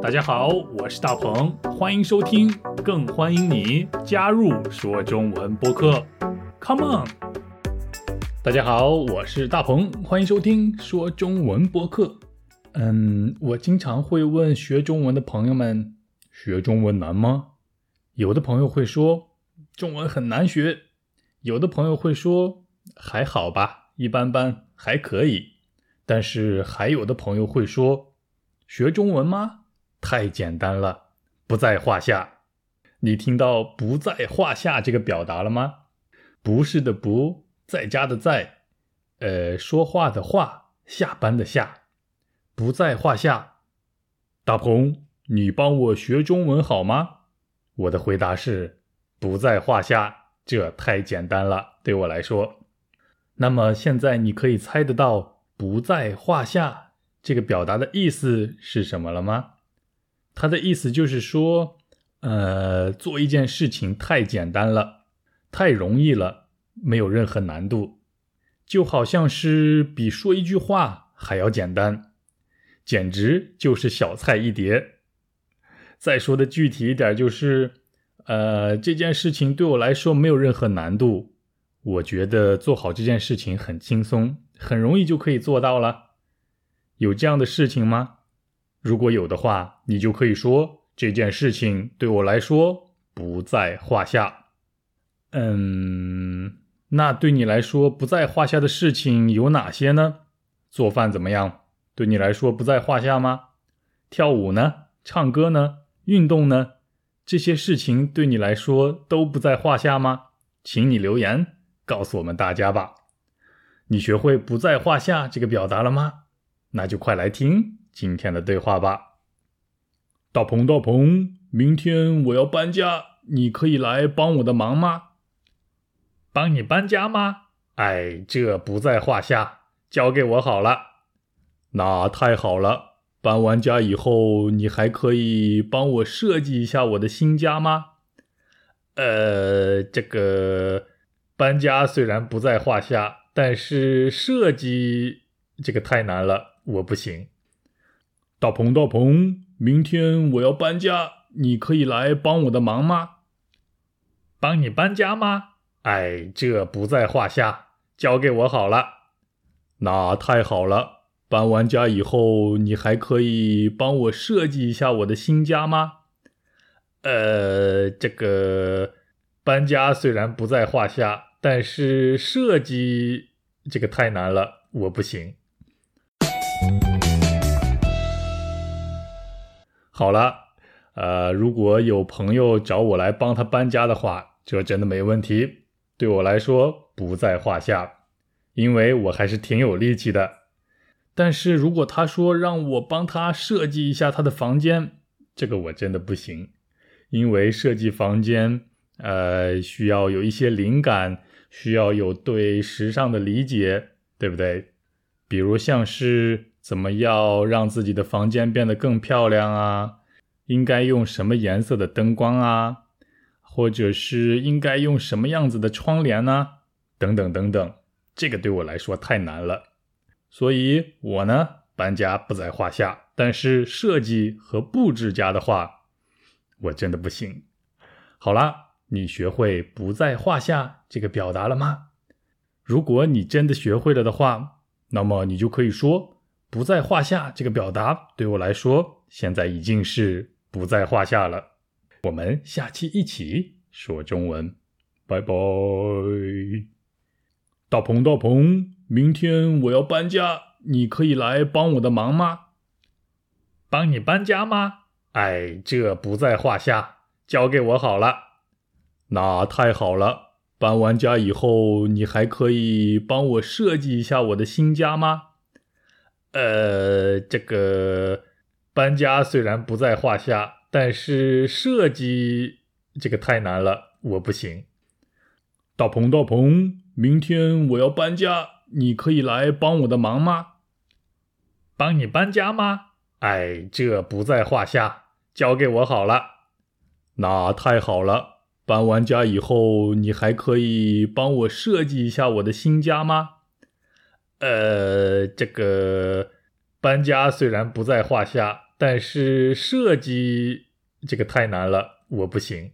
大家好，我是大鹏，欢迎收听，更欢迎你加入说中文播客。Come on！大家好，我是大鹏，欢迎收听说中文播客。嗯，我经常会问学中文的朋友们，学中文难吗？有的朋友会说中文很难学，有的朋友会说还好吧，一般般，还可以。但是还有的朋友会说学中文吗？太简单了，不在话下。你听到“不在话下”这个表达了吗？不是的，不在家的在，呃，说话的话，下班的下，不在话下。大鹏，你帮我学中文好吗？我的回答是不在话下，这太简单了，对我来说。那么现在你可以猜得到“不在话下”这个表达的意思是什么了吗？他的意思就是说，呃，做一件事情太简单了，太容易了，没有任何难度，就好像是比说一句话还要简单，简直就是小菜一碟。再说的具体一点，就是，呃，这件事情对我来说没有任何难度，我觉得做好这件事情很轻松，很容易就可以做到了。有这样的事情吗？如果有的话，你就可以说这件事情对我来说不在话下。嗯，那对你来说不在话下的事情有哪些呢？做饭怎么样？对你来说不在话下吗？跳舞呢？唱歌呢？运动呢？这些事情对你来说都不在话下吗？请你留言告诉我们大家吧。你学会“不在话下”这个表达了吗？那就快来听。今天的对话吧，大鹏，大鹏，明天我要搬家，你可以来帮我的忙吗？帮你搬家吗？哎，这不在话下，交给我好了。那太好了，搬完家以后，你还可以帮我设计一下我的新家吗？呃，这个搬家虽然不在话下，但是设计这个太难了，我不行。大鹏，大鹏，明天我要搬家，你可以来帮我的忙吗？帮你搬家吗？哎，这不在话下，交给我好了。那太好了，搬完家以后，你还可以帮我设计一下我的新家吗？呃，这个搬家虽然不在话下，但是设计这个太难了，我不行。好了，呃，如果有朋友找我来帮他搬家的话，这真的没问题，对我来说不在话下，因为我还是挺有力气的。但是如果他说让我帮他设计一下他的房间，这个我真的不行，因为设计房间，呃，需要有一些灵感，需要有对时尚的理解，对不对？比如像是。怎么要让自己的房间变得更漂亮啊？应该用什么颜色的灯光啊？或者是应该用什么样子的窗帘呢？等等等等，这个对我来说太难了。所以我呢，搬家不在话下，但是设计和布置家的话，我真的不行。好啦，你学会“不在话下”这个表达了吗？如果你真的学会了的话，那么你就可以说。不在话下，这个表达对我来说现在已经是不在话下了。我们下期一起说中文，拜拜。大鹏，大鹏，明天我要搬家，你可以来帮我的忙吗？帮你搬家吗？哎，这不在话下，交给我好了。那太好了，搬完家以后，你还可以帮我设计一下我的新家吗？呃，这个搬家虽然不在话下，但是设计这个太难了，我不行。大鹏，大鹏，明天我要搬家，你可以来帮我的忙吗？帮你搬家吗？哎，这不在话下，交给我好了。那太好了，搬完家以后，你还可以帮我设计一下我的新家吗？呃，这个搬家虽然不在话下，但是设计这个太难了，我不行。